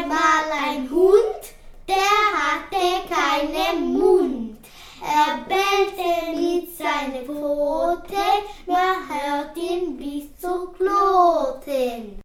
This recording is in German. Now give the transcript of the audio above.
einmal ein Hund, der hatte keinen Mund. Er bellte mit seinen Pfoten, man hört ihn bis zur Gloten.